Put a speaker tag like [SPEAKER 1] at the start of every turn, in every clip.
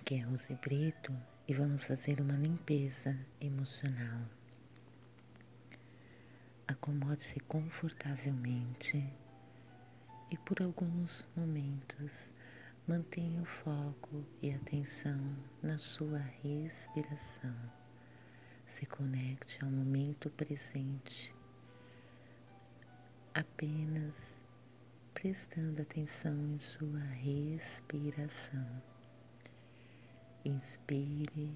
[SPEAKER 1] Aqui é Rose Brito e vamos fazer uma limpeza emocional. Acomode-se confortavelmente e por alguns momentos mantenha o foco e atenção na sua respiração. Se conecte ao momento presente, apenas prestando atenção em sua respiração. Inspire,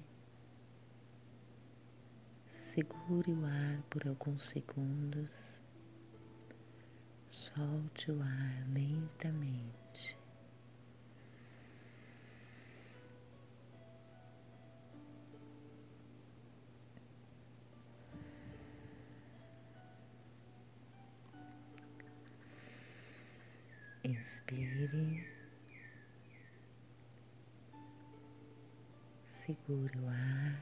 [SPEAKER 1] segure o ar por alguns segundos, solte o ar lentamente. Inspire. Segure o ar,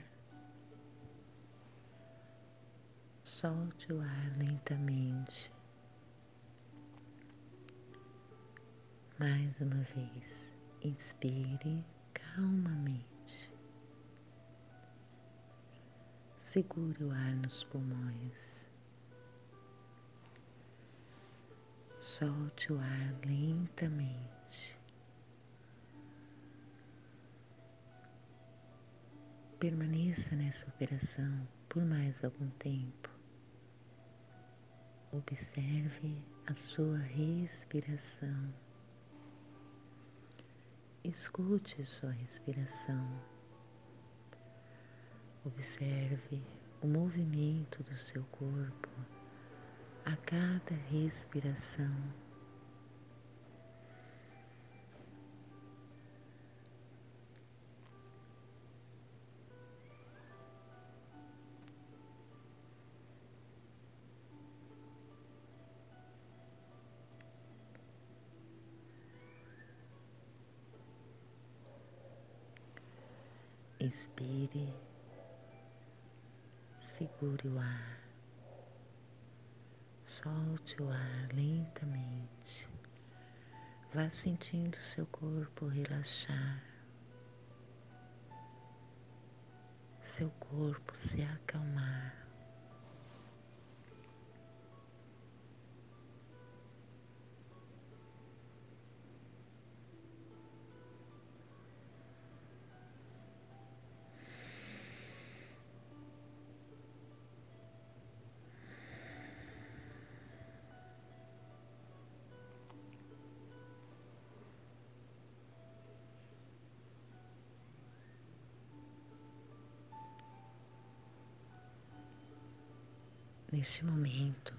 [SPEAKER 1] solte o ar lentamente. Mais uma vez, inspire calmamente. Segure o ar nos pulmões. Solte o ar lentamente. Permaneça nessa operação por mais algum tempo. Observe a sua respiração. Escute sua respiração. Observe o movimento do seu corpo a cada respiração. Inspire, segure o ar, solte o ar lentamente, vá sentindo seu corpo relaxar, seu corpo se acalmar. Neste momento,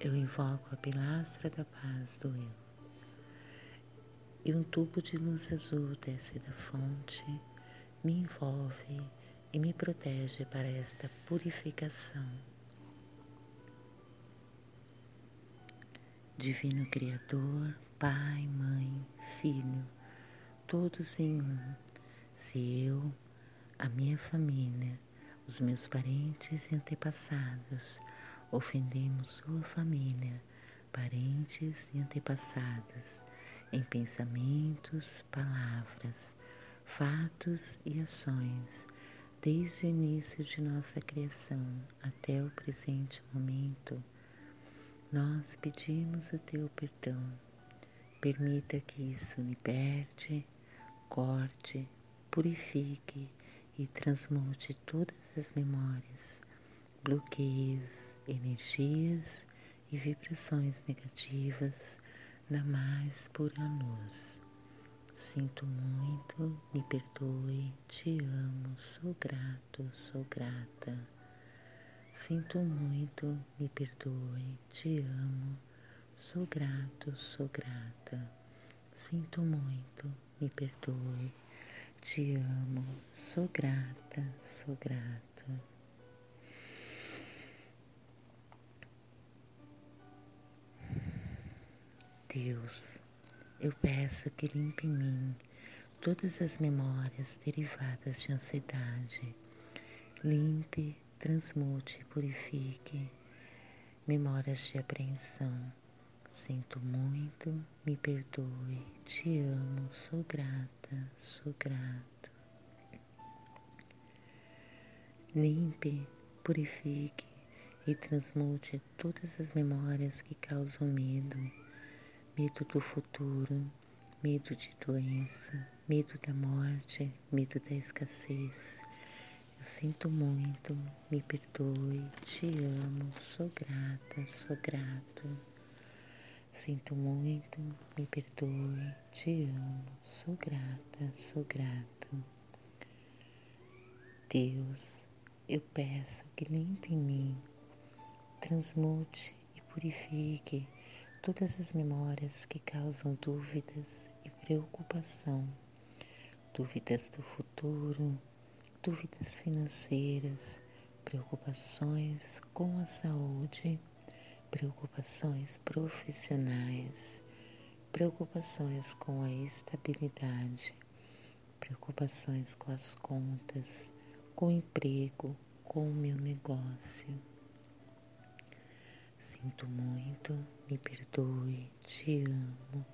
[SPEAKER 1] eu invoco a pilastra da paz do eu. E um tubo de luz azul desce da fonte, me envolve e me protege para esta purificação. Divino Criador, Pai, Mãe, Filho, todos em um, se eu, a minha família, os meus parentes e antepassados, ofendemos sua família, parentes e antepassados, em pensamentos, palavras, fatos e ações, desde o início de nossa criação até o presente momento, nós pedimos o teu perdão. Permita que isso liberte, corte, purifique e transmute todas as memórias, bloqueios, energias e vibrações negativas na mais pura luz. Sinto muito, me perdoe, te amo, sou grato, sou grata. Sinto muito, me perdoe, te amo, sou grato, sou grata. Sinto muito, me perdoe, te amo, sou grata, sou grato. Deus, eu peço que limpe em mim todas as memórias derivadas de ansiedade. Limpe, transmute purifique memórias de apreensão. Sinto muito, me perdoe, te amo, sou grata, sou grato. Limpe, purifique e transmute todas as memórias que causam medo, medo do futuro, medo de doença, medo da morte, medo da escassez. Eu sinto muito, me perdoe, te amo, sou grata, sou grato. Sinto muito, me perdoe, te amo, sou grata, sou grato. Deus, eu peço que limpe em mim, transmute e purifique todas as memórias que causam dúvidas e preocupação, dúvidas do futuro, dúvidas financeiras, preocupações com a saúde, preocupações profissionais, preocupações com a estabilidade, preocupações com as contas com o emprego, com o meu negócio. Sinto muito, me perdoe, te amo,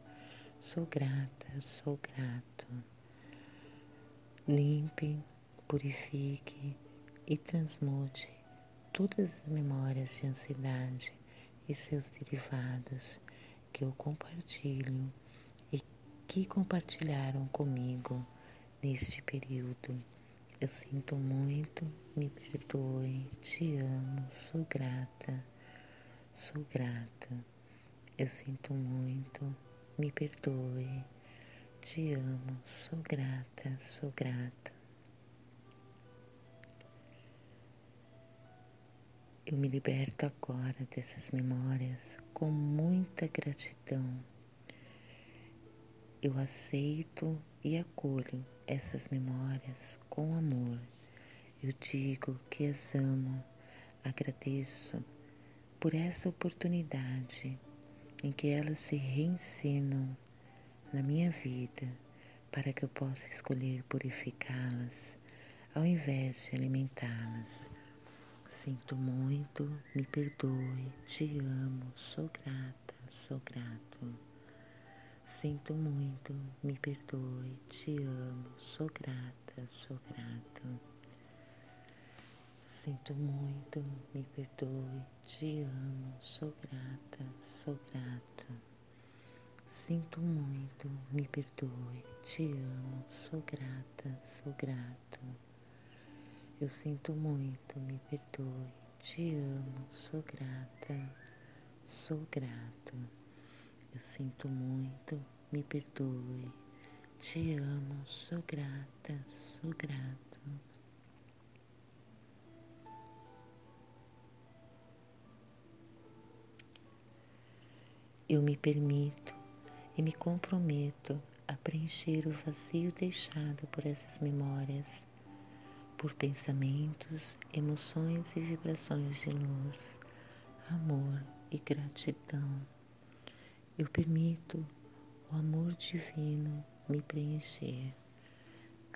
[SPEAKER 1] sou grata, sou grato. Limpe, purifique e transmute todas as memórias de ansiedade e seus derivados que eu compartilho e que compartilharam comigo neste período eu sinto muito, me perdoe, te amo, sou grata, sou grata. Eu sinto muito, me perdoe, te amo, sou grata, sou grata. Eu me liberto agora dessas memórias com muita gratidão. Eu aceito e acolho essas memórias com amor. Eu digo que as amo, agradeço por essa oportunidade em que elas se reencenam na minha vida para que eu possa escolher purificá-las ao invés de alimentá-las. Sinto muito, me perdoe, te amo, sou grata, sou grato. Sinto muito, me perdoe, te amo, sou grata, sou grato. Sinto muito, me perdoe, te amo, sou grata, sou grato. Sinto muito, me perdoe, te amo, sou grata, sou grato. Eu sinto muito, me perdoe, te amo, sou grata, sou grato. Eu sinto muito, me perdoe. Te amo, sou grata, sou grato. Eu me permito e me comprometo a preencher o vazio deixado por essas memórias, por pensamentos, emoções e vibrações de luz, amor e gratidão eu permito o amor divino me preencher.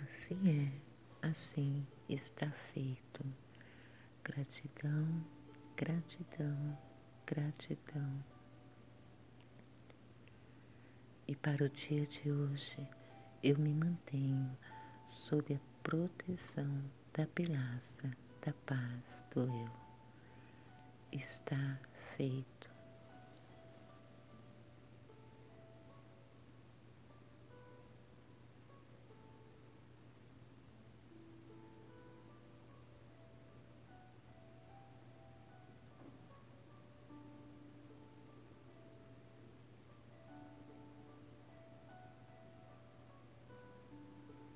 [SPEAKER 1] Assim é, assim está feito. Gratidão, gratidão, gratidão. E para o dia de hoje, eu me mantenho sob a proteção da pilastra da paz do eu. Está feito.